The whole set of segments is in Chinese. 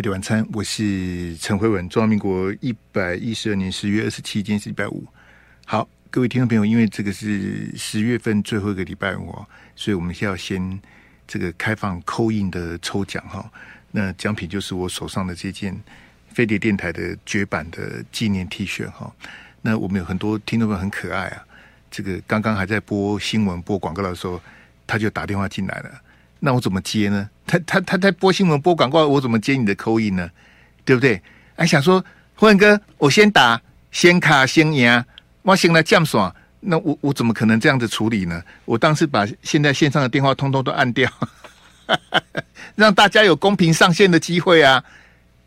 飞碟晚餐，我是陈辉文。中华民国一百一十二年十月二十七，今天是礼拜五。好，各位听众朋友，因为这个是十月份最后一个礼拜五，所以我们先要先这个开放扣印的抽奖哈。那奖品就是我手上的这件飞碟电台的绝版的纪念 T 恤哈。那我们有很多听众朋友很可爱啊，这个刚刚还在播新闻播广告的时候，他就打电话进来了。那我怎么接呢？他他他在播新闻播广告，我怎么接你的口音呢？对不对？还想说，辉文哥，我先打，先卡先赢，我先来降爽。那我我怎么可能这样子处理呢？我当时把现在线上的电话通通都按掉，让大家有公平上线的机会啊。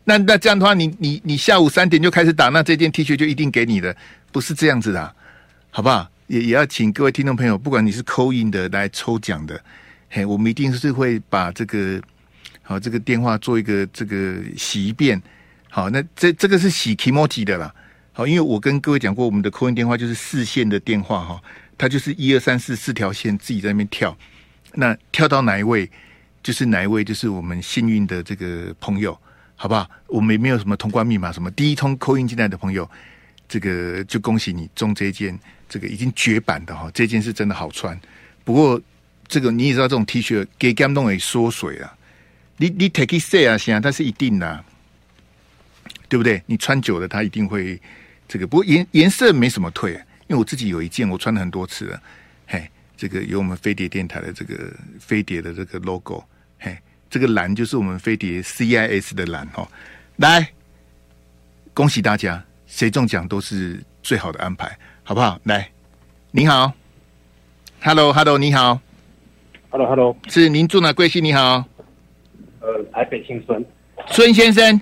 那那这样的话，你你你下午三点就开始打，那这件 T 恤就一定给你的，不是这样子的啊，好不好？也也要请各位听众朋友，不管你是扣音的来抽奖的。嘿，我们一定是会把这个好这个电话做一个这个洗一遍。好，那这这个是洗 kimoji 的啦。好，因为我跟各位讲过，我们的 call in 电话就是四线的电话哈，它就是一二三四四条线自己在那边跳。那跳到哪一位，就是哪一位，就是我们幸运的这个朋友，好不好？我们也没有什么通关密码，什么第一通扣音进来的朋友，这个就恭喜你中这件这个已经绝版的哈，这件是真的好穿，不过。这个你也知道，这种 T 恤给 gam 动会缩水啊！你你 take it say 啊，行啊，但是一定的、对不对？你穿久了，它一定会这个。不过颜颜色没什么退、啊，因为我自己有一件，我穿了很多次了。嘿，这个有我们飞碟电台的这个飞碟的这个 logo，嘿，这个蓝就是我们飞碟 CIS 的蓝哦。来，恭喜大家，谁中奖都是最好的安排，好不好？来，你好，Hello Hello，你好。Hello，Hello，是您住哪？贵姓？你好，呃，台北姓孙，孙先生，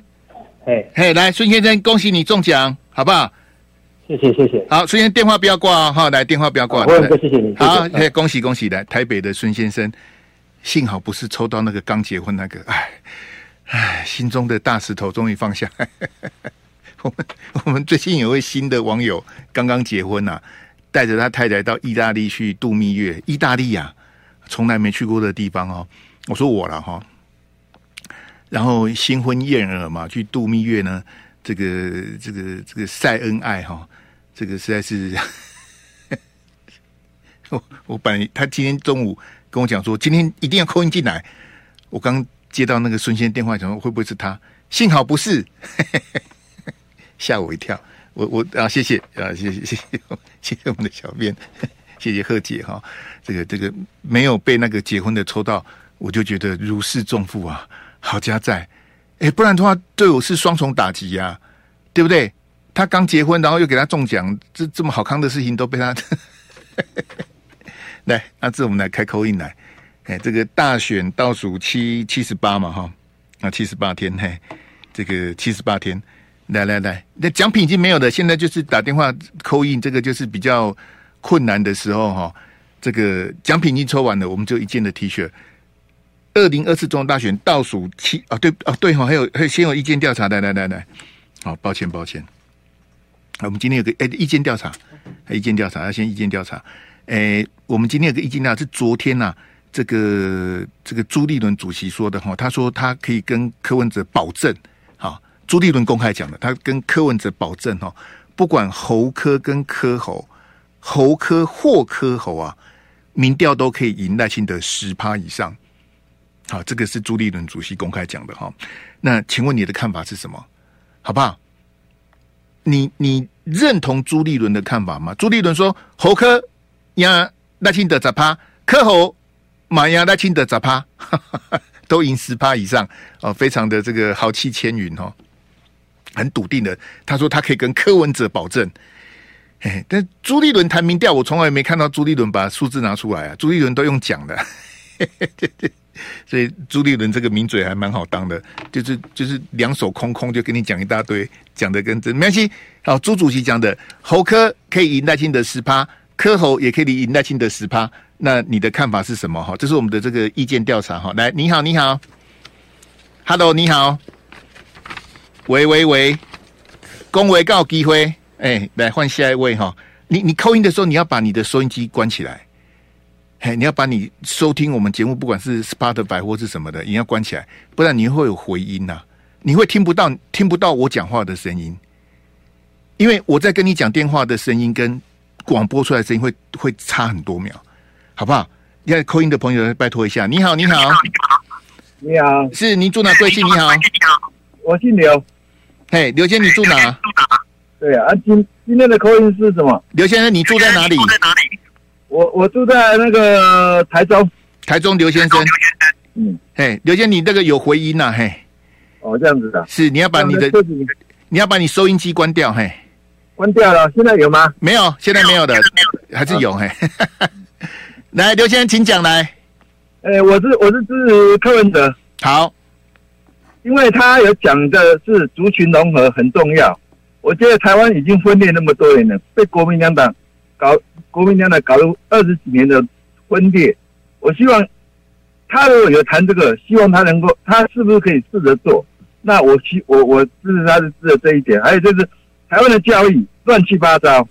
嘿，嘿，来，孙先生，恭喜你中奖，好不好？谢谢，谢谢。好，孙先生电话不要挂哈，来，电话不要挂。辉文哥，谢谢你。好，嘿，恭喜恭喜，来，台北的孙先生，幸好不是抽到那个刚结婚那个，哎，哎，心中的大石头终于放下。我们我们最近有位新的网友刚刚结婚呐、啊，带着他太太到意大利去度蜜月，意大利呀、啊。从来没去过的地方哦，我说我了哈，然后新婚燕尔嘛，去度蜜月呢，这个这个这个晒恩爱哈，这个实在是，我我本来他今天中午跟我讲说，今天一定要扣音进来，我刚接到那个孙先生电话，想说会不会是他？幸好不是，吓我一跳，我我啊谢谢啊谢谢谢谢谢谢我们的小编。谢谢贺姐哈，这个这个没有被那个结婚的抽到，我就觉得如释重负啊，好家在，哎，不然的话对我是双重打击呀、啊，对不对？他刚结婚，然后又给他中奖，这这么好康的事情都被他，来，那这我们来开口音来，哎，这个大选倒数七七十八嘛哈，啊七十八天嘿，这个七十八天，来来来，那奖品已经没有了，现在就是打电话扣印，这个就是比较。困难的时候哈，这个奖品已经抽完了，我们就一件的 T 恤。二零二四总统大选倒数七啊，对啊对哈，还有还有先有意见调查，来来来来，好，抱歉抱歉，我们今天有个哎意见调查，意见调查要先意见调查，哎，我们今天有个意见调查是昨天呐、啊，这个这个朱立伦主席说的哈，他说他可以跟柯文哲保证，好，朱立伦公开讲的，他跟柯文哲保证哈，不管侯柯跟柯侯。侯科或科侯啊，民调都可以赢赖清德十趴以上。好，这个是朱立伦主席公开讲的哈。那请问你的看法是什么？好不好？你你认同朱立伦的看法吗？朱立伦说侯科压赖清德十趴，科侯马压赖清德十趴，都赢十趴以上哦，非常的这个豪气千云哦，很笃定的。他说他可以跟柯文哲保证。嘿，但朱立伦谈民调，我从来没看到朱立伦把数字拿出来啊！朱立伦都用讲的，所以朱立伦这个名嘴还蛮好当的，就是就是两手空空就跟你讲一大堆，讲的跟真没关系。好，朱主席讲的，侯科可以赢赖清德十趴，柯侯也可以赢赖清德十趴，那你的看法是什么？哈，这是我们的这个意见调查哈。来，你好，你好，Hello，你好，喂喂喂，恭维告机会。哎、欸，来换下一位哈！你你 call in 的时候，你要把你的收音机关起来。嘿，你要把你收听我们节目，不管是 Spotify 或是什么的，你要关起来，不然你会有回音呐、啊。你会听不到听不到我讲话的声音，因为我在跟你讲电话的声音跟广播出来的声音会会差很多秒，好不好？要扣音的朋友拜托一下。你好，你好，你好，是您住哪？贵姓？你好，我姓刘。嘿，刘先生，你住哪？对啊，今今天的口音是什么？刘先生，你住在哪里？住在哪里？我我住在那个台中。台中刘先生。嗯，嘿，刘先生，你那个有回音呐、啊？嘿。哦，这样子的。是，你要把你的，你要把你收音机关掉，嘿。关掉了，现在有吗？没有，现在没有的，还是有，嘿。来，刘先生，请讲来。哎，我是我是支持柯文哲。好。因为他有讲的是族群融合很重要，我觉得台湾已经分裂那么多年了，被国民两党搞，国民两党搞了二十几年的分裂，我希望他如果有谈这个，希望他能够，他是不是可以试着做？那我希我我支持他是支持这一点，还有就是台湾的教育乱七八糟，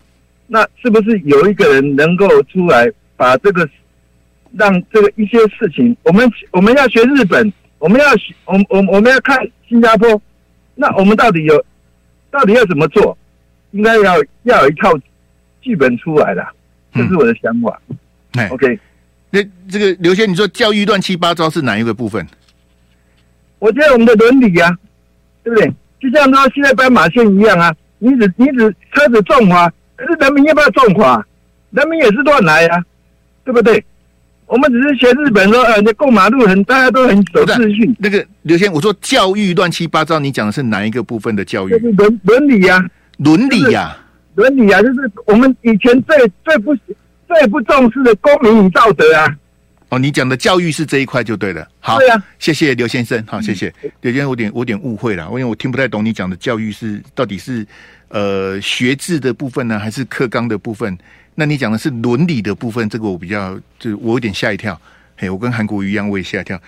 那是不是有一个人能够出来把这个让这个一些事情，我们我们要学日本。我们要学我我我们要看新加坡，那我们到底有到底要怎么做？应该要要有一套剧本出来的，这是我的想法。哎、嗯、，OK，那这个刘先，你说教育乱七八糟是哪一个部分？我觉得我们的伦理啊，对不对？就像他现在斑马线一样啊，你只你只车子重划，可是人民要不要重划？人民也是乱来啊，对不对？我们只是学日本说，呃，那过马路很，大家都很守秩序。那个刘先，我说教育乱七八糟，你讲的是哪一个部分的教育？就是伦伦理呀，伦理呀，伦理呀，就是我们以前最最不最不重视的公民与道德啊。哦，你讲的教育是这一块就对了。好，对啊，谢谢刘先生，好，谢谢刘先生，我点我有点误会了，因为我听不太懂你讲的教育是到底是呃学制的部分呢，还是课纲的部分？那你讲的是伦理的部分，这个我比较，就我有点吓一跳。嘿，我跟韩国瑜一样，我也吓一跳。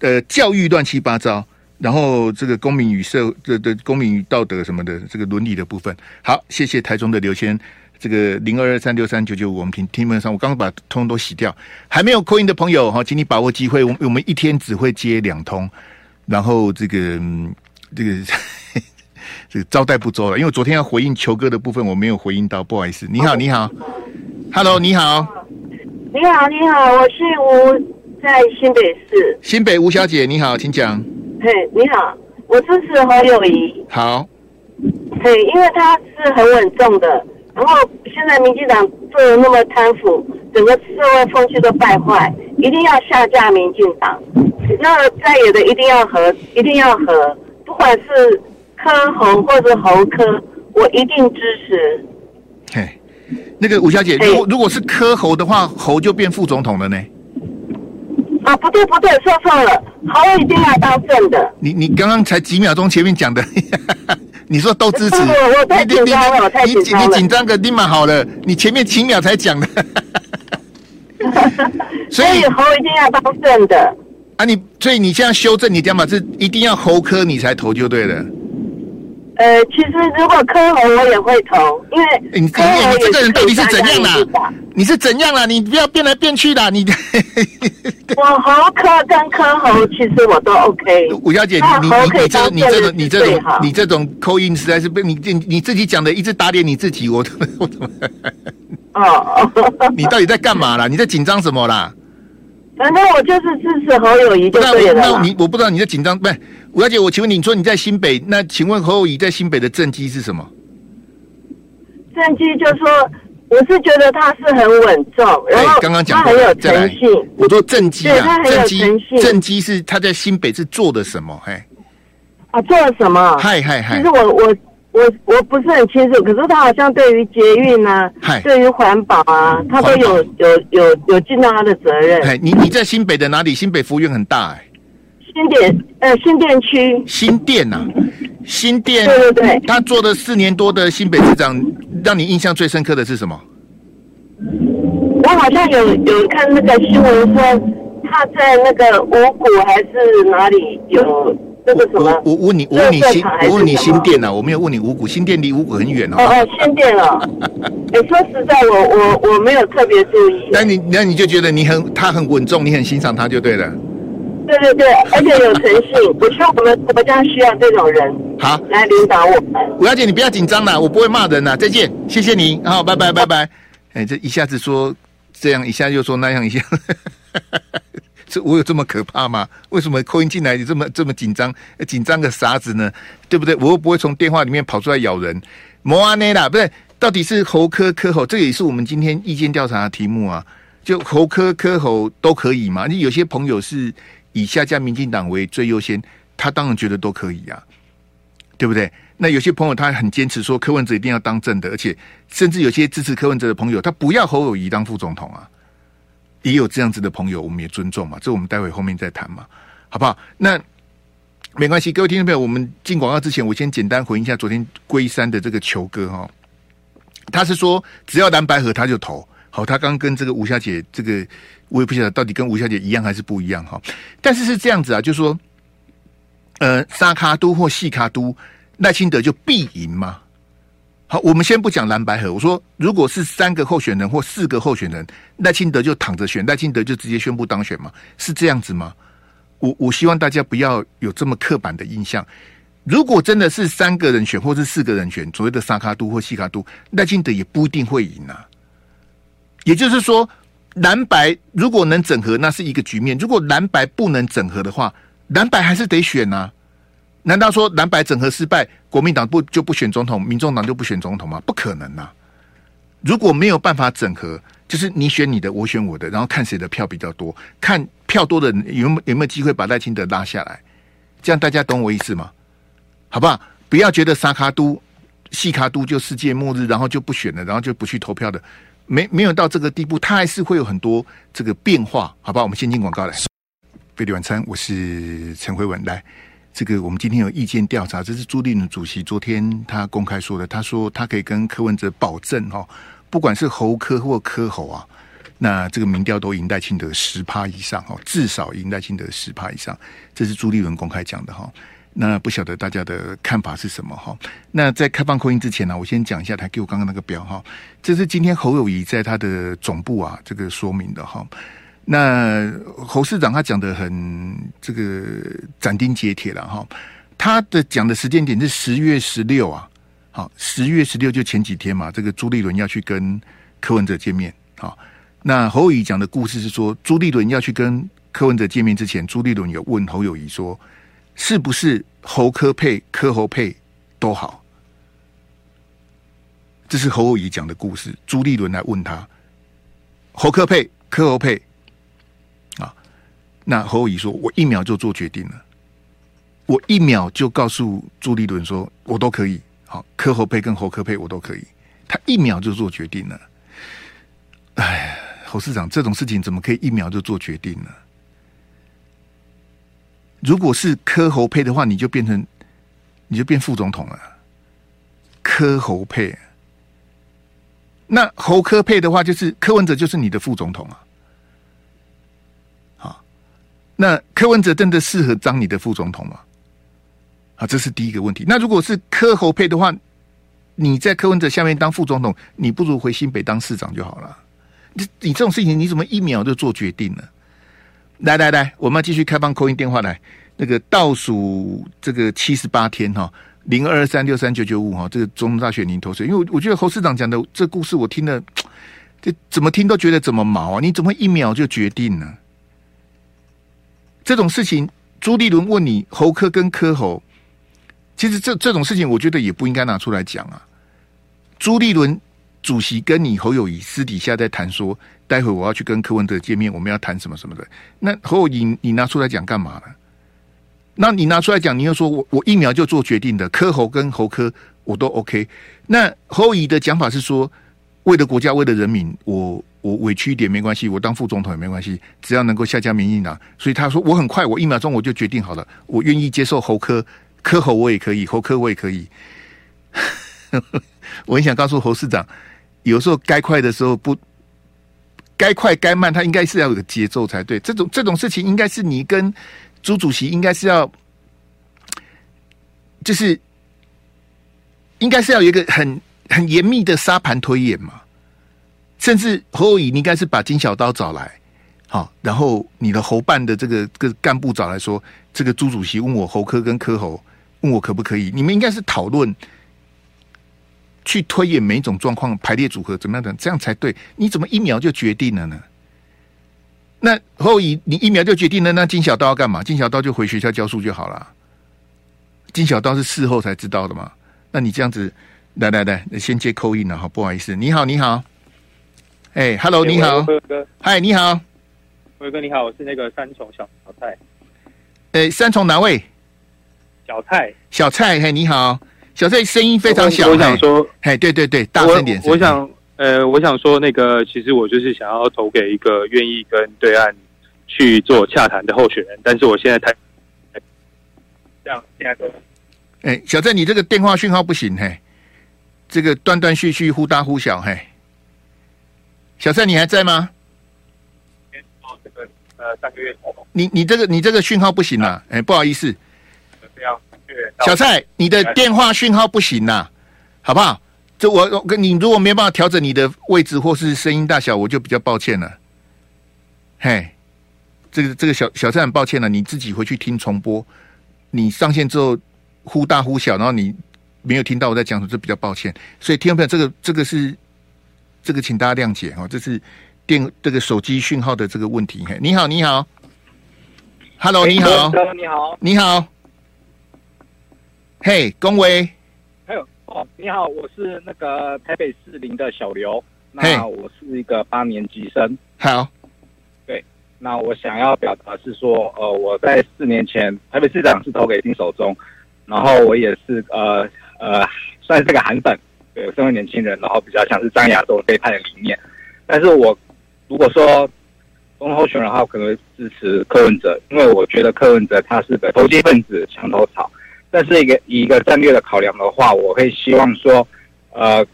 呃，教育乱七八糟，然后这个公民与社这的公民与道德什么的，这个伦理的部分。好，谢谢台中的刘先，这个零二二三六三九九五，我们听听门上，我刚刚把通通都洗掉。还没有 call in 的朋友哈，请你把握机会，我我们一天只会接两通，然后这个这个。这个招待不周了，因为昨天要回应球哥的部分，我没有回应到，不好意思。你好，你好，Hello，你好，你好，你好，我是吴，在新北市。新北吴小姐，你好，请讲。嘿，你好，我支持侯友谊。好。嘿，因为他是很稳重的，然后现在民进党做的那么贪腐，整个社会风气都败坏，一定要下架民进党。那在野的一定要和，一定要和，不管是。柯侯或者侯科，我一定支持。嘿，那个吴小姐，如果如果是柯侯的话，侯就变副总统了呢？啊，不对不对，说错了，侯一定要当正的。你你刚刚才几秒钟前面讲的，你说都支持，我我太紧张了，我太紧张了。你紧张个立马好了，你前面几秒才讲的。所以侯一定要当正的。啊，你所以你这样修正你讲嘛，是一定要侯科你才投就对了。呃，其实如果柯侯我也会投，因为柯侯也是你这个人到底是怎样啦？你是怎样啦？你不要变来变去的，你。我侯科跟柯侯其实我都 OK。吴小姐，你你你这你这种你这种你这种口音实在是被你你你自己讲的一直打脸你自己，我我怎么？哦，你到底在干嘛啦？你在紧张什么啦？反正我就是支持侯友谊就对了。那你我不知道你在紧张不是？吴小姐，我请问你，你说你在新北，那请问侯友谊在新北的政绩是什么？政绩就是说，我是觉得他是很稳重，然后刚刚讲他很有诚信。我说政绩啊，他很有诚信。政绩是他在新北是做的什么？嘿，啊，做了什么？嗨嗨嗨！其实我我我我不是很清楚，可是他好像对于捷运啊，对于环保啊，他都有有有有尽到他的责任。哎，你你在新北的哪里？新北服务院很大哎。新店呃，新店区新店呐，新店对对对，他做了四年多的新北市长，让你印象最深刻的是什么？我好像有有看那个新闻说他在那个五股还是哪里有那个什么？我我问你，我问你新，我问你新店呐，我没有问你五股，新店离五股很远哦。哦哦，新店哦。哎，说实在，我我我没有特别注意。那你那你就觉得你很他很稳重，你很欣赏他就对了。对对对，而且有诚信。我希望我们国家需要这种人，好来领导我们。吴小姐，你不要紧张了，我不会骂人了。再见，谢谢你，好，拜拜拜拜。哎，这一下子说这样，一下又说那样，一下，这我有这么可怕吗？为什么扣音进来你这么这么紧张？紧张个啥子呢？对不对？我又不会从电话里面跑出来咬人。摩阿内啦，不对，到底是猴科科猴？这也是我们今天意见调查的题目啊。就猴科科猴都可以嘛？你有些朋友是以下架民进党为最优先，他当然觉得都可以呀，对不对？那有些朋友他很坚持说柯文哲一定要当正的，而且甚至有些支持柯文哲的朋友，他不要侯友宜当副总统啊，也有这样子的朋友，我们也尊重嘛。这我们待会后面再谈嘛，好不好？那没关系，各位听众朋友，我们进广告之前，我先简单回应一下昨天龟山的这个球哥哈，他是说只要蓝白合他就投。好，他刚跟这个吴小姐，这个我也不晓得到底跟吴小姐一样还是不一样哈。但是是这样子啊，就是说，呃，沙卡都或细卡都，赖清德就必赢吗？好，我们先不讲蓝白合。我说，如果是三个候选人或四个候选人，赖清德就躺着选，赖清德就直接宣布当选吗？是这样子吗？我我希望大家不要有这么刻板的印象。如果真的是三个人选，或是四个人选，所谓的沙卡都或细卡都，赖清德也不一定会赢啊。也就是说，蓝白如果能整合，那是一个局面；如果蓝白不能整合的话，蓝白还是得选呐、啊。难道说蓝白整合失败，国民党不就不选总统，民众党就不选总统吗？不可能呐、啊！如果没有办法整合，就是你选你的，我选我的，然后看谁的票比较多，看票多的人有有没有机会把赖清德拉下来。这样大家懂我意思吗？好不好？不要觉得沙卡都、细卡都就世界末日，然后就不选了，然后就不去投票的。没没有到这个地步，它还是会有很多这个变化，好吧？我们先进广告来。飞碟晚餐，我是陈慧文。来，这个我们今天有意见调查，这是朱立伦主席昨天他公开说的，他说他可以跟柯文哲保证哈，不管是侯柯或柯侯啊，那这个民调都赢赖清德十趴以上哈，至少赢赖清德十趴以上，这是朱立伦公开讲的哈。那不晓得大家的看法是什么哈？那在开放扣音之前呢，我先讲一下他给我刚刚那个表哈。这是今天侯友宜在他的总部啊这个说明的哈。那侯市长他讲的很这个斩钉截铁了哈。他的讲的时间点是十月十六啊，好，十月十六就前几天嘛，这个朱立伦要去跟柯文哲见面啊。那侯友谊讲的故事是说，朱立伦要去跟柯文哲见面之前，朱立伦有问侯友谊说。是不是侯柯配、柯侯配都好？这是侯友宜讲的故事。朱立伦来问他：侯柯配、柯侯配？那侯乙说：“我一秒就做决定了，我一秒就告诉朱立伦说，我都可以。好，柯侯佩跟侯柯佩我都可以。他一秒就做决定了。哎，侯市长，这种事情怎么可以一秒就做决定呢？”如果是柯侯佩的话，你就变成，你就变副总统了。柯侯佩，那侯柯佩的话，就是柯文哲就是你的副总统啊。那柯文哲真的适合当你的副总统吗？啊，这是第一个问题。那如果是柯侯配的话，你在柯文哲下面当副总统，你不如回新北当市长就好了。你你这种事情，你怎么一秒就做决定呢？来来来，我们要继续开放扣音电话来，那个倒数这个七十八天哈，零二三六三九九五哈，这个中大选您投谁？因为我觉得侯市长讲的这故事，我听了，这怎么听都觉得怎么毛啊？你怎么一秒就决定呢？这种事情，朱立伦问你侯科跟柯侯，其实这这种事情，我觉得也不应该拿出来讲啊。朱立伦主席跟你侯友宜私底下在谈说。待会我要去跟柯文哲见面，我们要谈什么什么的。那侯友谊你拿出来讲干嘛呢？那你拿出来讲，你又说我我一秒就做决定的，柯侯跟侯科我都 OK。那侯友的讲法是说，为了国家，为了人民，我我委屈一点没关系，我当副总统也没关系，只要能够下架民进党。所以他说我很快，我一秒钟我就决定好了，我愿意接受侯科，科侯我也可以，侯科我也可以。我很想告诉侯市长，有时候该快的时候不。该快该慢，他应该是要有个节奏才对。这种这种事情，应该是你跟朱主席应该是要，就是应该是要有一个很很严密的沙盘推演嘛。甚至侯友宜，你应该是把金小刀找来，好，然后你的侯办的这个个干部找来说，这个朱主席问我侯科跟柯侯问我可不可以？你们应该是讨论去推演每一种状况排列组合怎么样的，这样才对。你怎么一秒就决定了呢？那后以你一秒就决定了，那金小刀要干嘛？金小刀就回学校教书就好了。金小刀是事后才知道的嘛？那你这样子，来来来，先接扣印了哈，不好意思，你好，你好，哎，Hello，你好，嗨，你好。辉哥你好，我是那个三重小小蔡。哎，三重哪位？小蔡，小蔡，嘿，你好，小蔡声音非常小。我想说，嘿，对对对，大声点声。我想，呃，我想说，那个其实我就是想要投给一个愿意跟对岸去做洽谈的候选人，但是我现在太这样，现在都。哎，小蔡，你这个电话讯号不行，嘿，这个断断续续，忽大忽小，嘿。小蔡，你还在吗？呃，三个月头。你你这个你这个讯号不行啊！哎、欸，不好意思。小蔡，你的电话讯号不行呐，好不好？这我我跟你如果没办法调整你的位置或是声音大小，我就比较抱歉了。嘿，这个这个小小蔡很抱歉了，你自己回去听重播。你上线之后忽大忽小，然后你没有听到我在讲什么，这比较抱歉。所以听众朋友，这个这个是这个，请大家谅解哦，这是。电这个手机讯号的这个问题，嘿，你好，你好，Hello，你好，你好，你好，嘿，恭维，还有哦，你好，我是那个台北市林的小刘，那我是一个八年级生，好，对，那我想要表达是说，呃，我在四年前台北市长是投给丁守中，然后我也是呃呃算是个韩粉，对，身为年轻人，然后比较像是张亚东这一派的理念，但是我。如果说总统候选人的话，可能支持柯文哲，因为我觉得柯文哲他是个投机分子、墙头草。但是一个以一个战略的考量的话，我会希望说，呃，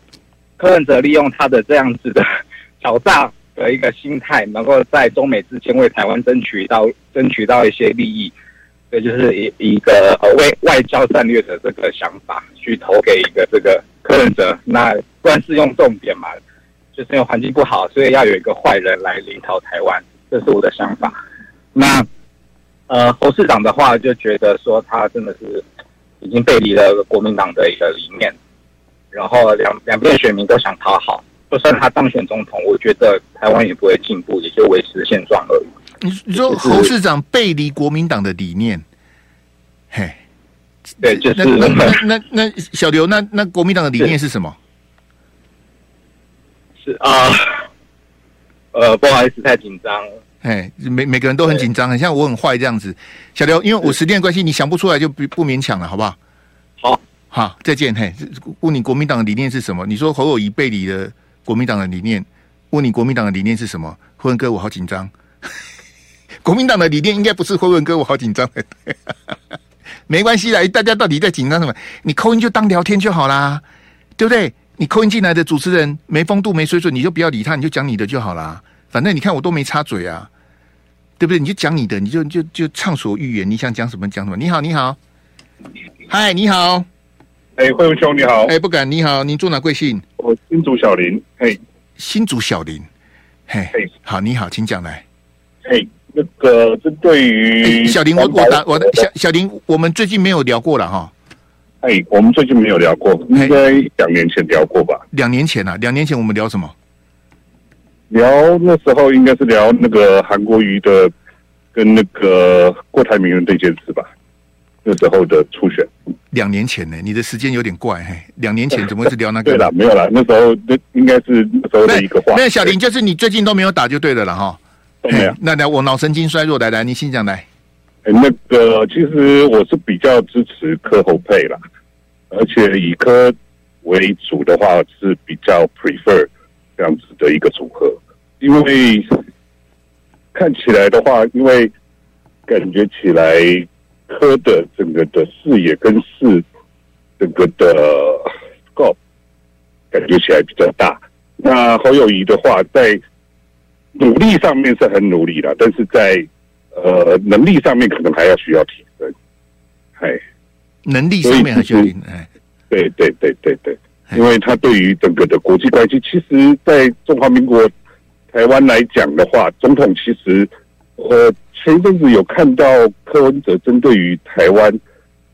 柯文哲利用他的这样子的 狡诈的一个心态，能够在中美之间为台湾争取到争取到一些利益，这就是一一个呃为外交战略的这个想法，去投给一个这个柯文哲。那不然是用重点嘛？就是因为环境不好，所以要有一个坏人来领导台湾，这是我的想法。那呃，侯市长的话就觉得说他真的是已经背离了国民党的一个理念，然后两两边选民都想讨好，就算他当选总统，我觉得台湾也不会进步，也就维持现状而已。你你说侯市长背离国民党的理念，嘿，对，就是那那 那那小刘，那那国民党的理念是什么？是啊，呃，不好意思，太紧张。哎，每每个人都很紧张，很像我很坏这样子。小刘，因为我时间关系，你想不出来就不不勉强了，好不好？好，好，再见。嘿，问你国民党的理念是什么？你说侯友宜背离的国民党的理念，问你国民党的理念是什么？辉文哥，我好紧张。国民党的理念应该不是辉文哥，我好紧张。没关系啦，大家到底在紧张什么？你扣音就当聊天就好啦，对不对？你扣音进来的主持人没风度、没水准，你就不要理他，你就讲你的就好啦。反正你看我都没插嘴啊，对不对？你就讲你的，你就就就畅所欲言，你想讲什么讲什么。你好，你好，嗨，你好，哎，慧文兄你好，哎，不敢，你好，您住哪贵姓？我新竹小林，嘿，新竹小林，嘿，嘿，好，你好，请讲来。嘿，那个针对于小林，我我打我的小小林，我们最近没有聊过了哈。哎我们最近没有聊过，应该两年前聊过吧？两年前啊，两年前我们聊什么？聊那时候应该是聊那个韩国瑜的跟那个郭台铭的这件事吧？那时候的初选。两年前呢？你的时间有点怪，嘿，两年前怎么会是聊那个？对了，没有了，那时候那应该是那时候的一个话。那小林就是你最近都没有打就对了了哈。没有。那来，我脑神经衰弱，来来，你先讲来。哎，那个其实我是比较支持科侯配啦。而且以科为主的话是比较 prefer 这样子的一个组合，因为看起来的话，因为感觉起来科的整个的视野跟视整个的 scope 感觉起来比较大。那侯友谊的话，在努力上面是很努力的，但是在呃能力上面可能还要需要提升。哎。能力上面还是哎，对对对对对，因为他对于整个的国际关系，其实，在中华民国台台湾来讲的话，总统其实，呃，前一阵子有看到柯文哲针对于台湾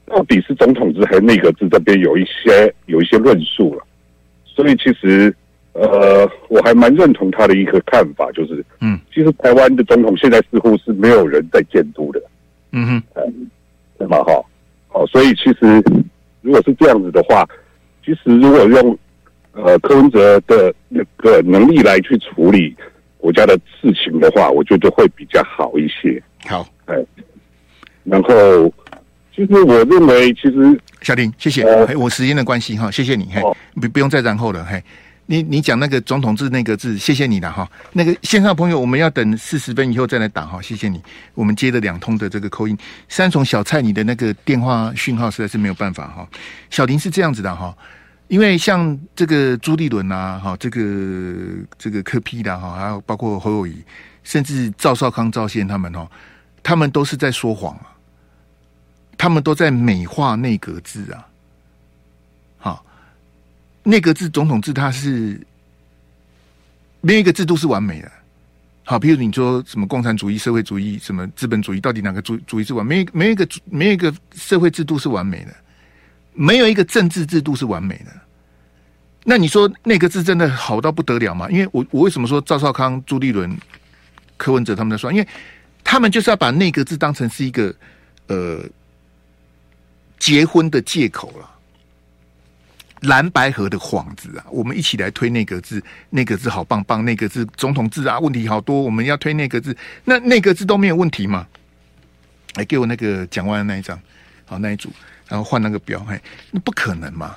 到底是总统制还是内阁制这边有一些有一些论述了，所以其实，呃，我还蛮认同他的一个看法，就是，嗯，其实台湾的总统现在似乎是没有人在监督的，嗯哼，嗯，对吗？哈，好，所以其实如果是这样子的话，其实如果用呃柯文哲的那个能力来去处理。国家的事情的话，我觉得会比较好一些。好，哎，然后其实我认为，其实小林，谢谢。呃、我时间的关系哈，谢谢你。哦、嘿，不不用再然后了。嘿，你你讲那个总统制那个字，谢谢你了哈。那个线上朋友，我们要等四十分以后再来打哈。谢谢你，我们接了两通的这个扣音。三重小蔡，你的那个电话讯号实在是没有办法哈。小林是这样子的哈。因为像这个朱立伦啊，哈，这个这个柯 P 的哈，还有包括侯友宜，甚至赵少康、赵宪他们哦，他们都是在说谎啊，他们都在美化内阁制啊，内阁制、总统制，它是没有一个制度是完美的。好，譬如你说什么共产主义、社会主义、什么资本主义，到底哪个主主义是完美？没有没一个没有一个社会制度是完美的。没有一个政治制度是完美的。那你说那个字真的好到不得了吗？因为我我为什么说赵少康、朱立伦、柯文哲他们在说？因为他们就是要把那个字当成是一个呃结婚的借口了，蓝白合的幌子啊！我们一起来推那个字，那个字好棒棒，那个字总统制啊，问题好多，我们要推那个字，那那个字都没有问题吗？来给我那个讲完的那一张，好那一组。然后换那个表，嘿，那不可能嘛？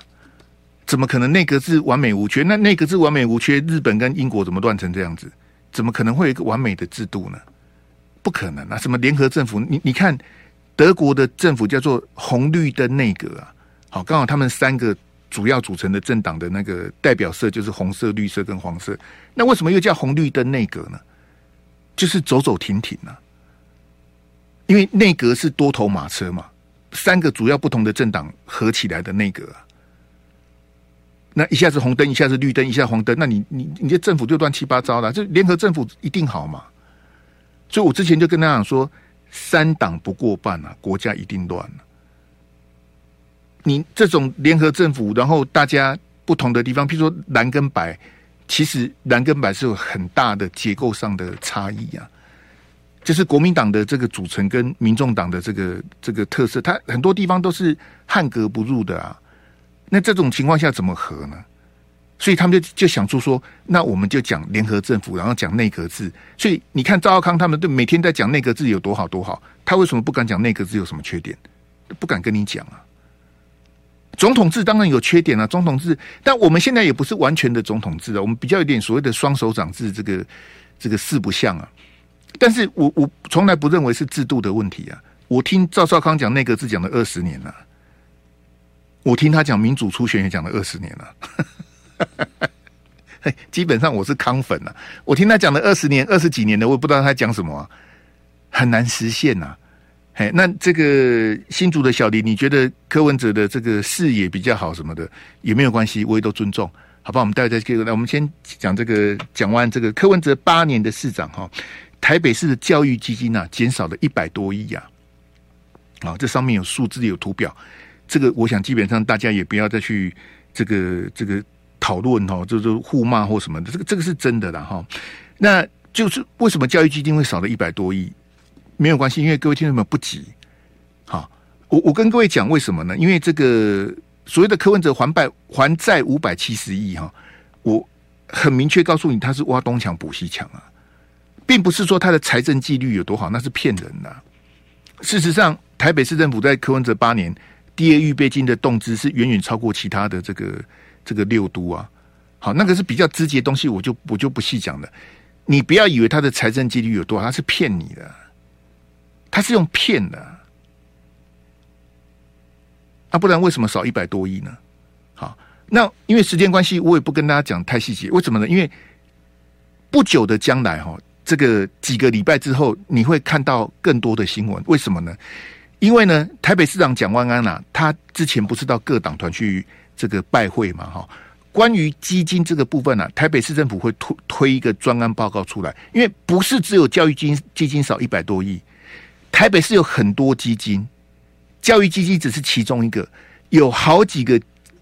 怎么可能内阁制完美无缺？那内阁制完美无缺，日本跟英国怎么乱成这样子？怎么可能会有一个完美的制度呢？不可能啊！什么联合政府？你你看德国的政府叫做红绿灯内阁啊，好，刚好他们三个主要组成的政党的那个代表色就是红色、绿色跟黄色。那为什么又叫红绿灯内阁呢？就是走走停停啊，因为内阁是多头马车嘛。三个主要不同的政党合起来的内阁啊，那一下子红灯，一下子绿灯，一下黄灯，那你你你这政府就乱七八糟了，这联合政府一定好嘛？所以我之前就跟他讲说，三党不过半啊，国家一定乱了。你这种联合政府，然后大家不同的地方，譬如说蓝跟白，其实蓝跟白是有很大的结构上的差异啊。就是国民党的这个组成跟民众党的这个这个特色，它很多地方都是汉格不入的啊。那这种情况下怎么和呢？所以他们就就想出说，那我们就讲联合政府，然后讲内阁制。所以你看赵少康他们都每天在讲内阁制有多好多好，他为什么不敢讲内阁制有什么缺点？不敢跟你讲啊。总统制当然有缺点啊，总统制，但我们现在也不是完全的总统制啊，我们比较有点所谓的双手掌制，这个这个四不像啊。但是我我从来不认为是制度的问题啊！我听赵少康讲内阁制讲了二十年了，我听他讲民主初选也讲了二十年了，基本上我是康粉了。我听他讲了二十年、二十几年的，我也不知道他讲什么啊，很难实现呐。嘿，那这个新竹的小林，你觉得柯文哲的这个视野比较好什么的也没有关系，我也都尊重，好吧？我们待会再接着来，我们先讲这个，讲完这个柯文哲八年的市长哈。台北市的教育基金啊，减少了一百多亿呀！啊，这上面有数字有图表，这个我想基本上大家也不要再去这个这个讨论哈，就是互骂或什么的，这个这个是真的啦哈。那就是为什么教育基金会少了一百多亿？没有关系，因为各位听众们不急。好，我我跟各位讲为什么呢？因为这个所谓的柯文哲还败还债五百七十亿哈，我很明确告诉你，他是挖东墙补西墙啊。并不是说他的财政纪律有多好，那是骗人的。事实上，台北市政府在柯文哲八年第二预备金的动资是远远超过其他的这个这个六都啊。好，那个是比较直接的东西，我就我就不细讲了。你不要以为他的财政纪律有多好，他是骗你的，他是用骗的。啊，不然为什么少一百多亿呢？好，那因为时间关系，我也不跟大家讲太细节。为什么呢？因为不久的将来哈。这个几个礼拜之后，你会看到更多的新闻。为什么呢？因为呢，台北市长蒋万安啊，他之前不是到各党团去这个拜会嘛，哈，关于基金这个部分呢、啊，台北市政府会推推一个专案报告出来，因为不是只有教育基金基金少一百多亿，台北市有很多基金，教育基金只是其中一个，有好几个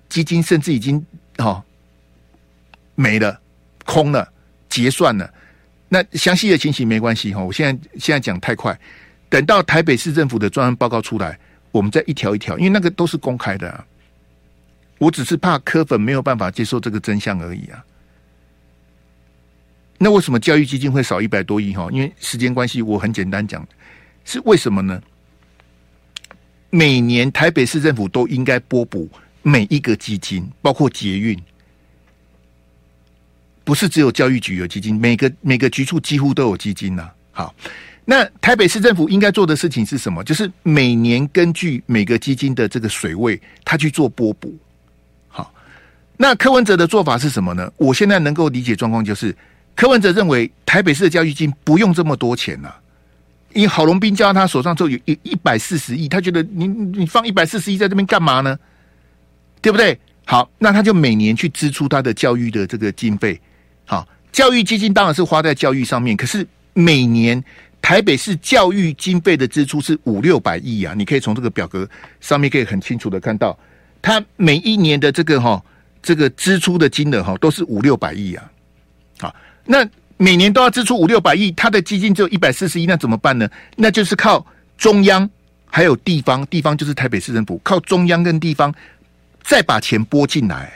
基金甚至已经哦没了、空了、结算了。那详细的情形没关系哈，我现在现在讲太快，等到台北市政府的专案报告出来，我们再一条一条，因为那个都是公开的啊。我只是怕柯粉没有办法接受这个真相而已啊。那为什么教育基金会少一百多亿？哈，因为时间关系，我很简单讲，是为什么呢？每年台北市政府都应该拨补每一个基金，包括捷运，不是只有教育局有基金，每个每个局处几乎都有基金呐。好，那台北市政府应该做的事情是什么？就是每年根据每个基金的这个水位，他去做拨补。好那柯文哲的做法是什么呢？我现在能够理解状况就是，柯文哲认为台北市的教育金不用这么多钱呐、因郝龙斌交到他手上之后有一一百四十亿，他觉得你你放一百四十亿在这边干嘛呢？对不对？好，那他就每年去支出他的教育的这个经费。好，教育基金当然是花在教育上面，可是每年台北市教育经费的支出是五六百亿啊！你可以从这个表格上面可以很清楚的看到，他每一年的这个哈。这个支出的金额哈都是五六百亿啊，好，那每年都要支出五六百亿，他的基金只有一百四十亿，那怎么办呢？那就是靠中央还有地方，地方就是台北市政府，靠中央跟地方再把钱拨进来，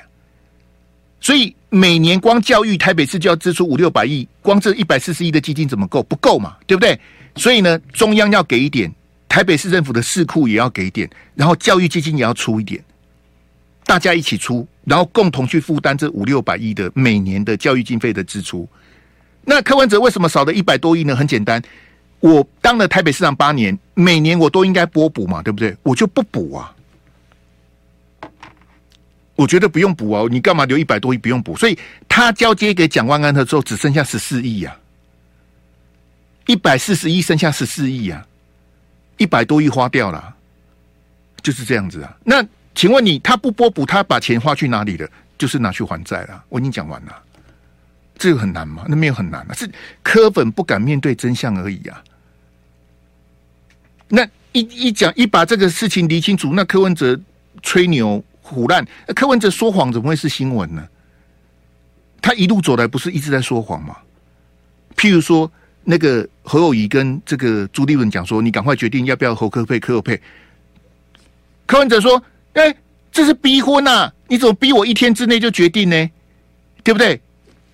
所以每年光教育台北市就要支出五六百亿，光这一百四十亿的基金怎么够？不够嘛，对不对？所以呢，中央要给一点，台北市政府的市库也要给一点，然后教育基金也要出一点。大家一起出，然后共同去负担这五六百亿的每年的教育经费的支出。那柯文哲为什么少了一百多亿呢？很简单，我当了台北市长八年，每年我都应该拨补嘛，对不对？我就不补啊，我觉得不用补啊，你干嘛留一百多亿不用补？所以他交接给蒋万安的时候，只剩下十四亿呀，一百四十亿剩下十四亿呀，一百多亿花掉了，就是这样子啊。那。请问你，他不拨补，他把钱花去哪里了？就是拿去还债了。我已经讲完了，这个很难吗？那没有很难啊，是柯粉不敢面对真相而已啊。那一一讲一把这个事情理清楚，那柯文哲吹牛唬烂，柯文哲说谎怎么会是新闻呢？他一路走来不是一直在说谎吗？譬如说，那个侯友仪跟这个朱立伦讲说：“你赶快决定要不要侯柯配柯侯配。”柯文哲说。哎、这是逼婚呐、啊！你怎么逼我一天之内就决定呢？对不对？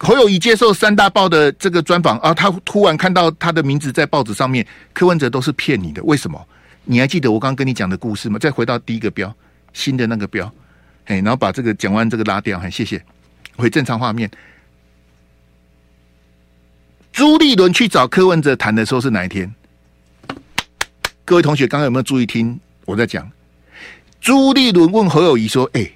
侯友宜接受三大报的这个专访啊，他突然看到他的名字在报纸上面，柯文哲都是骗你的，为什么？你还记得我刚刚跟你讲的故事吗？再回到第一个标，新的那个标，哎，然后把这个讲完这个拉掉，很谢谢，回正常画面。朱立伦去找柯文哲谈的时候是哪一天？各位同学，刚刚有没有注意听我在讲？朱立伦问侯友谊说：“哎、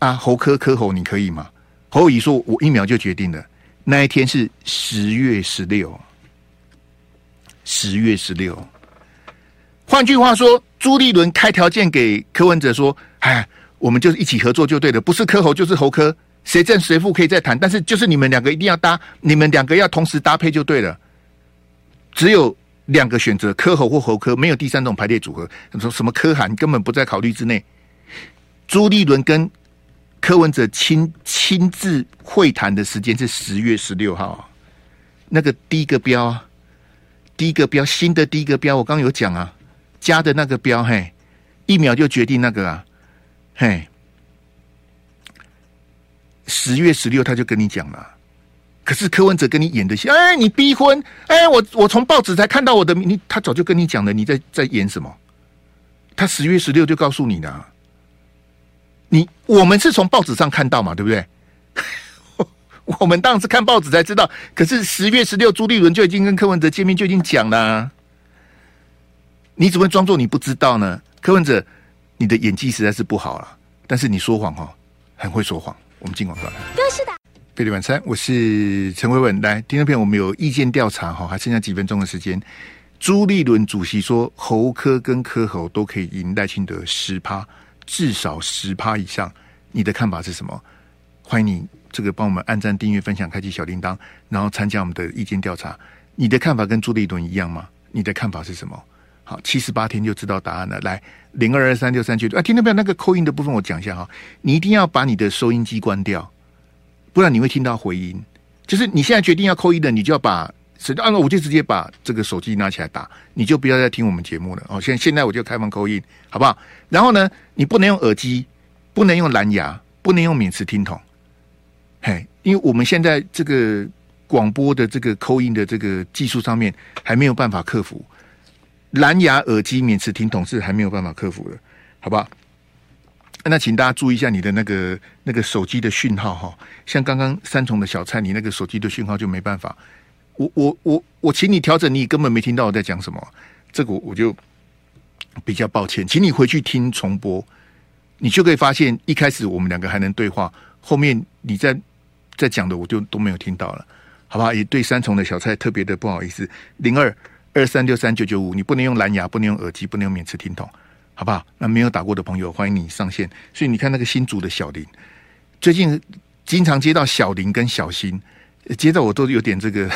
啊，侯科柯侯，你可以吗？”侯友宜说：“我一秒就决定了。”那一天是十月十六，十月十六。换句话说，朱立伦开条件给柯文哲说：“哎，我们就是一起合作就对了，不是柯侯就是侯科，谁正谁负可以再谈，但是就是你们两个一定要搭，你们两个要同时搭配就对了。只有。”两个选择，柯侯或侯科，没有第三种排列组合。说什么柯韩根本不在考虑之内。朱立伦跟柯文哲亲亲自会谈的时间是十月十六号。那个第一个标，第一个标，新的第一个标，我刚有讲啊，加的那个标，嘿，一秒就决定那个啊，嘿，十月十六他就跟你讲了。可是柯文哲跟你演的戏，哎，你逼婚，哎，我我从报纸才看到我的，你他早就跟你讲了，你在在演什么？他十月十六就告诉你了，你我们是从报纸上看到嘛，对不对？我们当然是看报纸才知道。可是十月十六，朱立伦就已经跟柯文哲见面，就已经讲了，你怎么会装作你不知道呢？柯文哲，你的演技实在是不好了，但是你说谎哈，很会说谎。我们进广告。是的。贝蒂晚餐，我是陈维文。来，听众朋友，我们有意见调查哈，还剩下几分钟的时间。朱立伦主席说，侯科跟柯侯都可以赢赖清德十趴，至少十趴以上。你的看法是什么？欢迎你这个帮我们按赞、订阅、分享、开启小铃铛，然后参加我们的意见调查。你的看法跟朱立伦一样吗？你的看法是什么？好，七十八天就知道答案了。来，零二二三六三九啊，听到没有？那个扣音的部分我讲一下哈，你一定要把你的收音机关掉，不然你会听到回音。就是你现在决定要扣音的，你就要把，是按照我就直接把这个手机拿起来打，你就不要再听我们节目了。哦，现现在我就开放扣音，好不好？然后呢，你不能用耳机，不能用蓝牙，不能用免持听筒，嘿，因为我们现在这个广播的这个扣音的这个技术上面还没有办法克服。蓝牙耳机免持听筒是还没有办法克服的，好不好？那请大家注意一下你的那个那个手机的讯号哈，像刚刚三重的小蔡，你那个手机的讯号就没办法。我我我我请你调整，你根本没听到我在讲什么，这个我就比较抱歉，请你回去听重播，你就可以发现一开始我们两个还能对话，后面你在在讲的我就都没有听到了，好不好？也对三重的小蔡特别的不好意思，零二。二三六三九九五，你不能用蓝牙，不能用耳机，不能用免持听筒，好不好？那没有打过的朋友，欢迎你上线。所以你看那个新组的小林，最近经常接到小林跟小新，接到我都有点这个，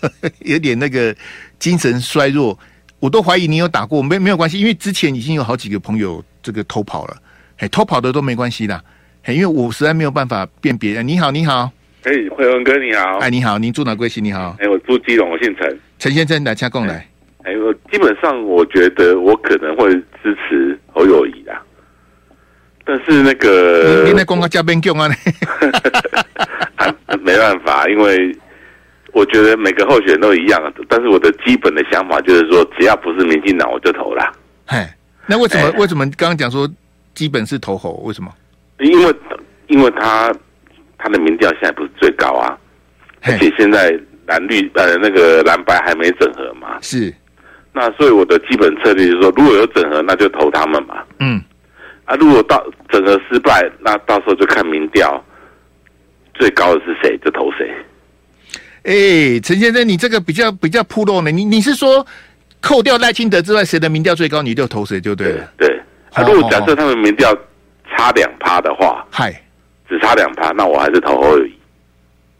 有点那个精神衰弱，我都怀疑你有打过，没没有关系，因为之前已经有好几个朋友这个偷跑了，哎，偷跑的都没关系啦，哎，因为我实在没有办法辨别。你好，你好。哎，慧文哥你好，哎，你好，您住哪贵姓？你好，哎，我住基隆，我姓陈，陈先生来加贡来。哎，我基本上我觉得我可能会支持侯友谊啦，但是那个你那广告加边讲啊？啊，没办法，因为我觉得每个候选人都一样，但是我的基本的想法就是说，只要不是民进党，我就投了。嘿，那为什么？为什么刚刚讲说基本是投侯？为什么？因为因为他。他的民调现在不是最高啊，而且现在蓝绿呃那个蓝白还没整合嘛，是，那所以我的基本策略就是说，如果有整合，那就投他们嘛。嗯，啊，如果到整合失败，那到时候就看民调最高的是谁，就投谁。哎，陈先生，你这个比较比较铺路呢？你你是说扣掉赖清德之外，谁的民调最高，你就投谁就对了。对，对啊，如果假设他们民调差两趴的话，嗨。只差两趴，那我还是投侯而已。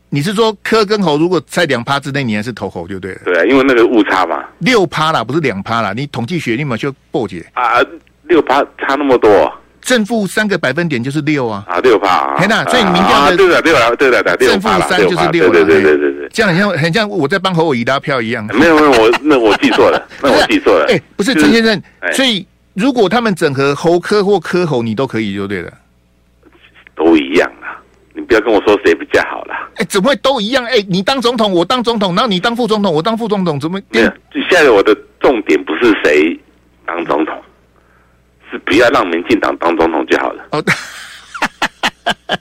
你是说柯跟侯如果在两趴之内，你还是投侯就对了？对啊，因为那个误差嘛，六趴啦，不是两趴啦。你统计学你有没有去破解啊？六趴差那么多，正负三个百分点就是六啊啊，六趴啊，嘿呐，所以你民调的对的，对的，对的，正负三就是六，对对对对对，这样很像很像我在帮侯友宜拉票一样。没有没有，我那我记错了，那我记错了。哎，不是陈先生，所以如果他们整合侯科或科侯，你都可以就对了，都一样啊。你。不要跟我说谁比较好了。哎，怎么会都一样？哎，你当总统，我当总统，然后你当副总统，我当副总统，怎么？没有，现在我的重点不是谁当总统，是不要让民进党当总统就好了。哦，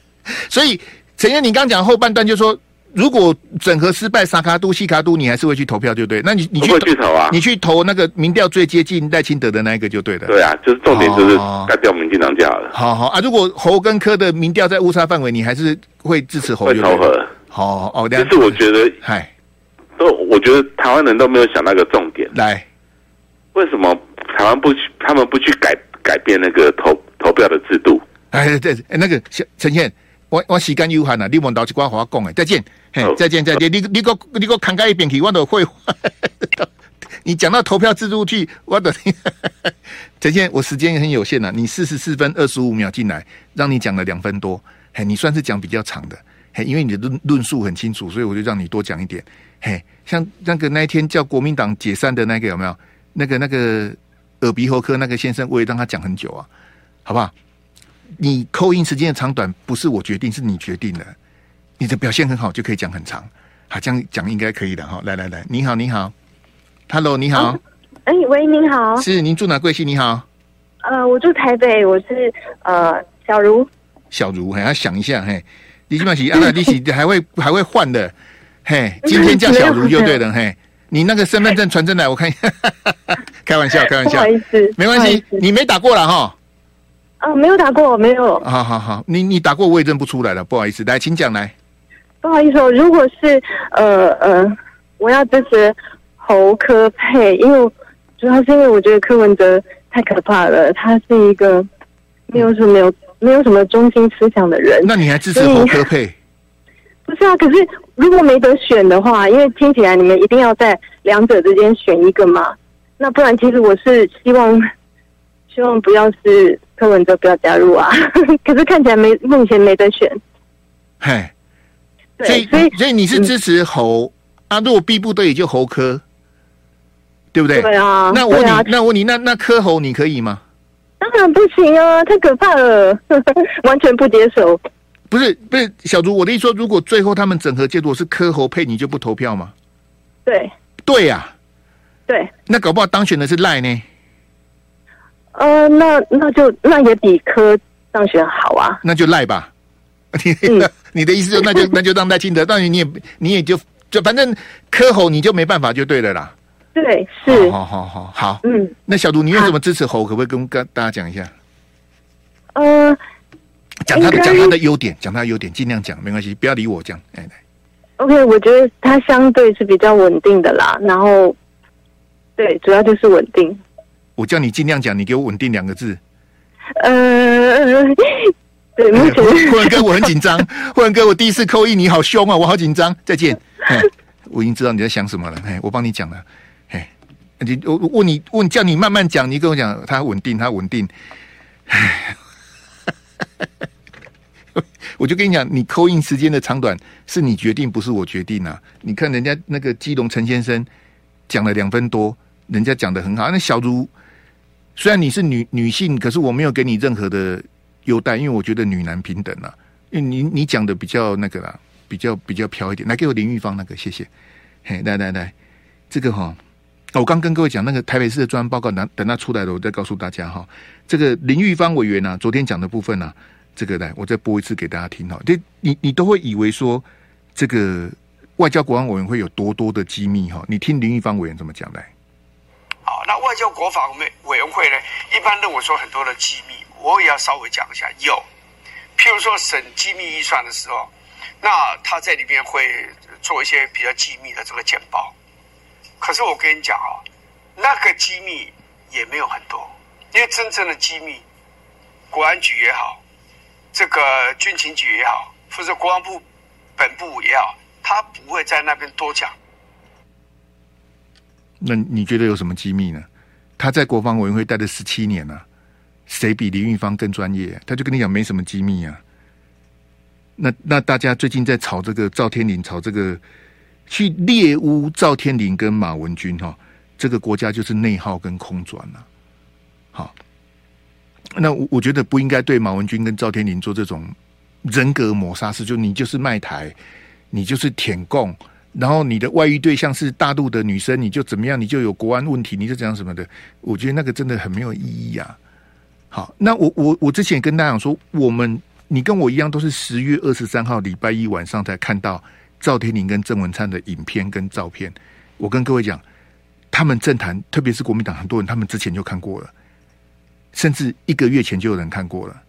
所以陈燕，你刚讲后半段就说。如果整合失败，沙卡都、西卡都，你还是会去投票，就对。那你你去，去投啊？你去投那个民调最接近赖清德的那一个就对了。对啊，就是重点就是干掉民进党就好了。好好啊，如果侯跟柯的民调在误差范围，你还是会支持侯？会投侯。好哦，但是我觉得，嗨，都我觉得台湾人都没有想那个重点。来，为什么台湾不去？他们不去改改变那个投投票的制度？哎，对，哎，那个陈燕。我我时间有限啊，你问到一寡话我讲诶，再见，嘿，再见，再见，你你个你个看开一边去，我都会。你讲到投票制度去，我都 再见。我时间也很有限啊，你四十四分二十五秒进来，让你讲了两分多，嘿，你算是讲比较长的，嘿，因为你的论论述很清楚，所以我就让你多讲一点，嘿，像那个那一天叫国民党解散的那个有没有？那个那个耳鼻喉科那个先生，我也让他讲很久啊，好不好？你扣音时间的长短不是我决定，是你决定的。你的表现很好，就可以讲很长。好，这样讲应该可以的哈。来来来，你好，你好，Hello，你好。哎、哦，喂，您好。是您住哪贵姓？你好。呃，我住台北，我是呃小茹。小茹，还要想一下嘿。你起码是啊，你是还会还会换的嘿。今天叫小茹就对了嘿。你那个身份证传真来，我看一下。开玩笑，开玩笑，不好意思，没关系，你没打过了哈。啊，没有打过，没有。好好好，你你打过我也认不出来了，不好意思。来，请讲来。不好意思，哦如果是呃呃，我要支持侯科佩，因为主要是因为我觉得柯文哲太可怕了，他是一个没有什么没有没有什么中心思想的人。那你还支持侯科配？不是啊，可是如果没得选的话，因为听起来你们一定要在两者之间选一个嘛。那不然，其实我是希望，希望不要是柯文哲不要加入啊。可是看起来没目前没得选。嘿，所以所以所以你是支持侯、嗯、啊？如果逼不得已就侯科，对不对？对啊。那我问你，啊、那我问你，那那柯侯你可以吗？当然不行啊，太可怕了，完全不接受。不是不是，小竹，我的意思说，如果最后他们整合结果是柯侯配，你就不投票吗？对对呀、啊，对。那搞不好当选的是赖呢？呃，那那就那也比柯当选好啊。那就赖吧。你、嗯、你的意思就那就 那就让赖清德，当然你也你也就就反正柯侯你就没办法就对了啦。对，是。好好好好。嗯，那小竹，你为什么支持侯？可不可以跟跟大家讲一下？呃。讲他的讲他的优点，讲他的优点，尽量讲，没关系，不要理我讲。哎，OK，我觉得他相对是比较稳定的啦。然后，对，主要就是稳定。我叫你尽量讲，你给我稳定两个字。呃，对，目前霍文哥我很紧张，霍文哥我第一次扣一，你好凶啊，我好紧张。再见。我已经知道你在想什么了。哎，我帮你讲了。哎，你我问你问叫你慢慢讲，你跟我讲他稳定，他稳定。哎。我就跟你讲，你扣印时间的长短是你决定，不是我决定啊！你看人家那个基隆陈先生讲了两分多，人家讲得很好。那小茹虽然你是女女性，可是我没有给你任何的优待，因为我觉得女男平等啊。因为你你讲的比较那个啦，比较比较飘一点。来给我林玉芳那个，谢谢。嘿，来来来，这个哈，我刚跟各位讲那个台北市的专案报告，等等他出来了，我再告诉大家哈。这个林玉芳委员啊，昨天讲的部分呢、啊。这个来，我再播一次给大家听哈。这你你都会以为说，这个外交国安委员会有多多的机密哈？你听林玉芳委员怎么讲来？好，那外交国防委委员会呢？一般认为说很多的机密，我也要稍微讲一下。有，譬如说审机密预算的时候，那他在里面会做一些比较机密的这个简报。可是我跟你讲啊，那个机密也没有很多，因为真正的机密，国安局也好。这个军情局也好，或者国防部本部也好，他不会在那边多讲。那你觉得有什么机密呢？他在国防委员会待了十七年了，啊，谁比林玉芳更专业？他就跟你讲没什么机密啊。那那大家最近在炒这个赵天麟，炒这个去猎污赵天麟跟马文君哈，这个国家就是内耗跟空转了，啊。好。那我我觉得不应该对马文君跟赵天林做这种人格抹杀式，就你就是卖台，你就是舔共，然后你的外遇对象是大陆的女生，你就怎么样，你就有国安问题，你就怎样什么的，我觉得那个真的很没有意义啊。好，那我我我之前也跟大家讲说，我们你跟我一样，都是十月二十三号礼拜一晚上才看到赵天林跟郑文灿的影片跟照片。我跟各位讲，他们政坛，特别是国民党很多人，他们之前就看过了。甚至一个月前就有人看过了。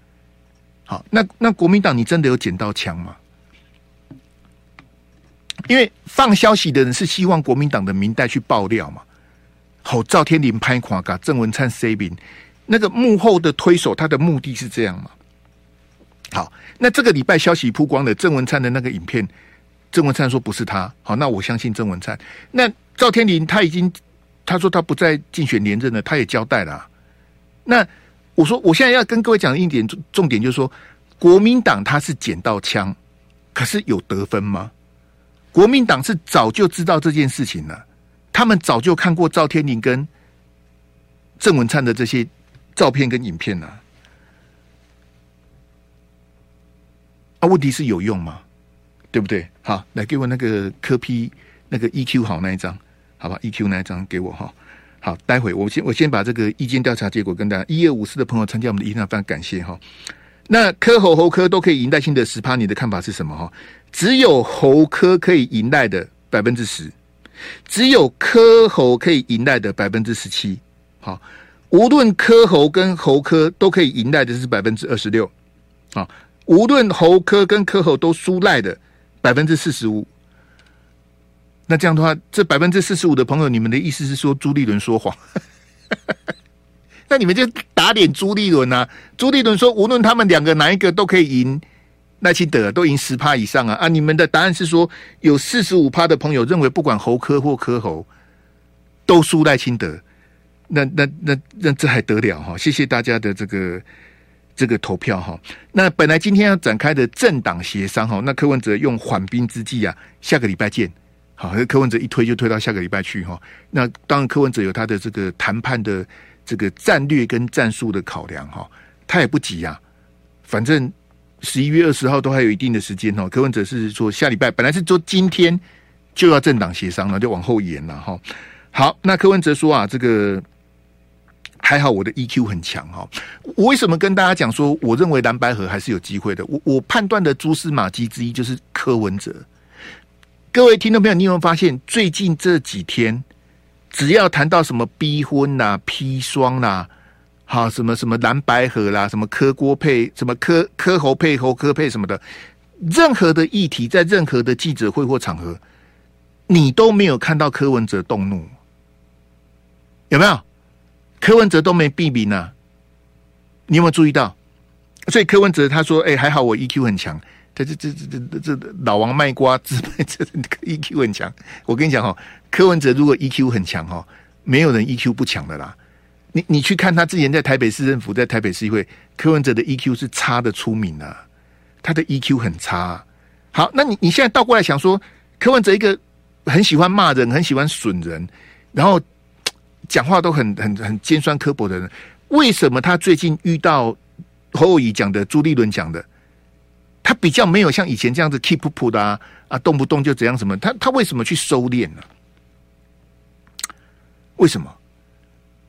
好，那那国民党，你真的有捡到枪吗？因为放消息的人是希望国民党的民代去爆料嘛。好，赵天麟拍垮噶郑文灿 C 名，那个幕后的推手，他的目的是这样嘛？好，那这个礼拜消息曝光的郑文灿的那个影片，郑文灿说不是他。好，那我相信郑文灿。那赵天麟他已经他说他不再竞选连任了，他也交代了。那我说，我现在要跟各位讲一点重重点，就是说，国民党他是捡到枪，可是有得分吗？国民党是早就知道这件事情了，他们早就看过赵天麟跟郑文灿的这些照片跟影片了。啊，问题是有用吗？对不对？好，来给我那个柯 P 那个 EQ 好那一张，好吧？EQ 那一张给我哈。好，待会我先我先把这个意见调查结果跟大家一二五四的朋友参加我们的议论，非常感谢哈。那科侯侯柯都可以赢赖清德十趴，你的看法是什么哈？只有侯柯可以赢赖的百分之十，只有柯侯可以赢赖的百分之十七。好，无论柯侯跟侯柯都可以赢赖的是百分之二十六。啊，无论侯柯跟柯侯都输赖的百分之四十五。那这样的话，这百分之四十五的朋友，你们的意思是说朱立伦说谎？那你们就打脸朱立伦啊！朱立伦说，无论他们两个哪一个都可以赢赖清德，都赢十趴以上啊！啊，你们的答案是说，有四十五趴的朋友认为，不管侯科或柯侯，都输赖清德。那那那那这还得了哈？谢谢大家的这个这个投票哈。那本来今天要展开的政党协商哈，那柯文哲用缓兵之计啊，下个礼拜见。好，柯文哲一推就推到下个礼拜去哈。那当然，柯文哲有他的这个谈判的这个战略跟战术的考量哈，他也不急呀。反正十一月二十号都还有一定的时间哈。柯文哲是说下礼拜本来是说今天就要政党协商了，就往后延了哈。好，那柯文哲说啊，这个还好我的 EQ 很强哈。我为什么跟大家讲说，我认为蓝白合还是有机会的？我我判断的蛛丝马迹之一就是柯文哲。各位听众朋友，你有没有发现最近这几天，只要谈到什么逼婚呐、砒霜啦，好什么什么蓝白合啦，什么柯锅配，什么柯柯侯配侯柯配什么的，任何的议题，在任何的记者会或场合，你都没有看到柯文哲动怒，有没有？柯文哲都没避名啊，你有没有注意到？所以柯文哲他说：“哎、还好我 EQ 很强。”这这这这这这老王卖瓜，自卖这 EQ 很强。我跟你讲哈，柯文哲如果 EQ 很强哈，没有人 EQ 不强的啦。你你去看他之前在台北市政府，在台北市议会，柯文哲的 EQ 是差的出名啊，他的 EQ 很差。好，那你你现在倒过来想说，柯文哲一个很喜欢骂人，很喜欢损人，然后讲话都很很很尖酸刻薄的人，为什么他最近遇到侯友宜讲的、朱立伦讲的？他比较没有像以前这样子 keep up 的啊啊，动不动就怎样什么？他他为什么去收敛呢？为什么？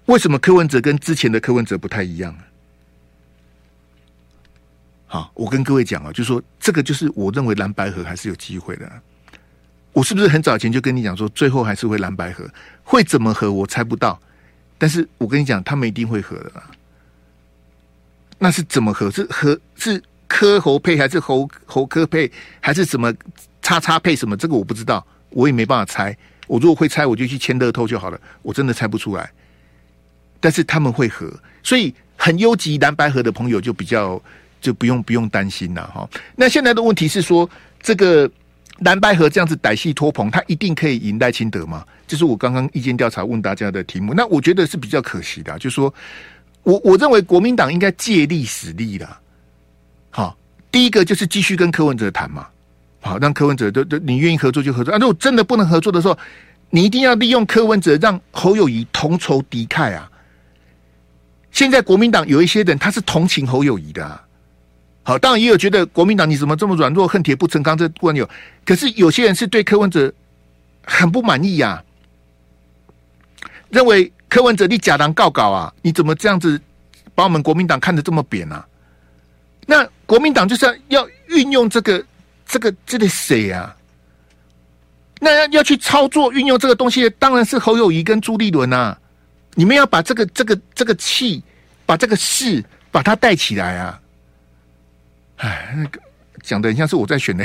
为什么柯文哲跟之前的柯文哲不太一样？好，我跟各位讲啊，就说这个就是我认为蓝白合还是有机会的。我是不是很早前就跟你讲说，最后还是会蓝白合？会怎么合？我猜不到。但是我跟你讲，他们一定会合的。那是怎么合？是合是？柯侯配还是侯侯柯配还是什么叉叉配什么？这个我不知道，我也没办法猜。我如果会猜，我就去签乐透就好了。我真的猜不出来。但是他们会合，所以很优级蓝白合的朋友就比较就不用不用担心了哈。那现在的问题是说，这个蓝白合这样子歹戏拖棚，他一定可以赢赖清德吗？这是我刚刚意见调查问大家的题目。那我觉得是比较可惜的，就是说我我认为国民党应该借力使力的。好，第一个就是继续跟柯文哲谈嘛，好，让柯文哲都都你愿意合作就合作啊。如果真的不能合作的时候，你一定要利用柯文哲让侯友宜同仇敌忾啊。现在国民党有一些人他是同情侯友宜的，啊，好，当然也有觉得国民党你怎么这么软弱，恨铁不成钢，这不然有。可是有些人是对柯文哲很不满意呀，啊，认为柯文哲你假狼告稿啊，你怎么这样子把我们国民党看得这么扁啊？那国民党就是要要运用这个这个这个谁啊？那要要去操作运用这个东西，当然是侯友宜跟朱立伦啊！你们要把这个这个这个气，把这个势把它带起来啊！哎，那个讲的很像是我在选的，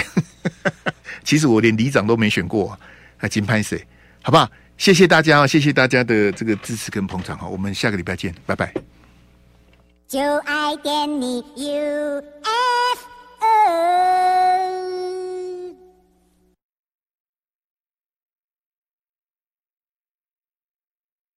其实我连里长都没选过，还金拍谁？好不好？谢谢大家啊！谢谢大家的这个支持跟捧场哈！我们下个礼拜见，拜拜。就爱点你 UFO。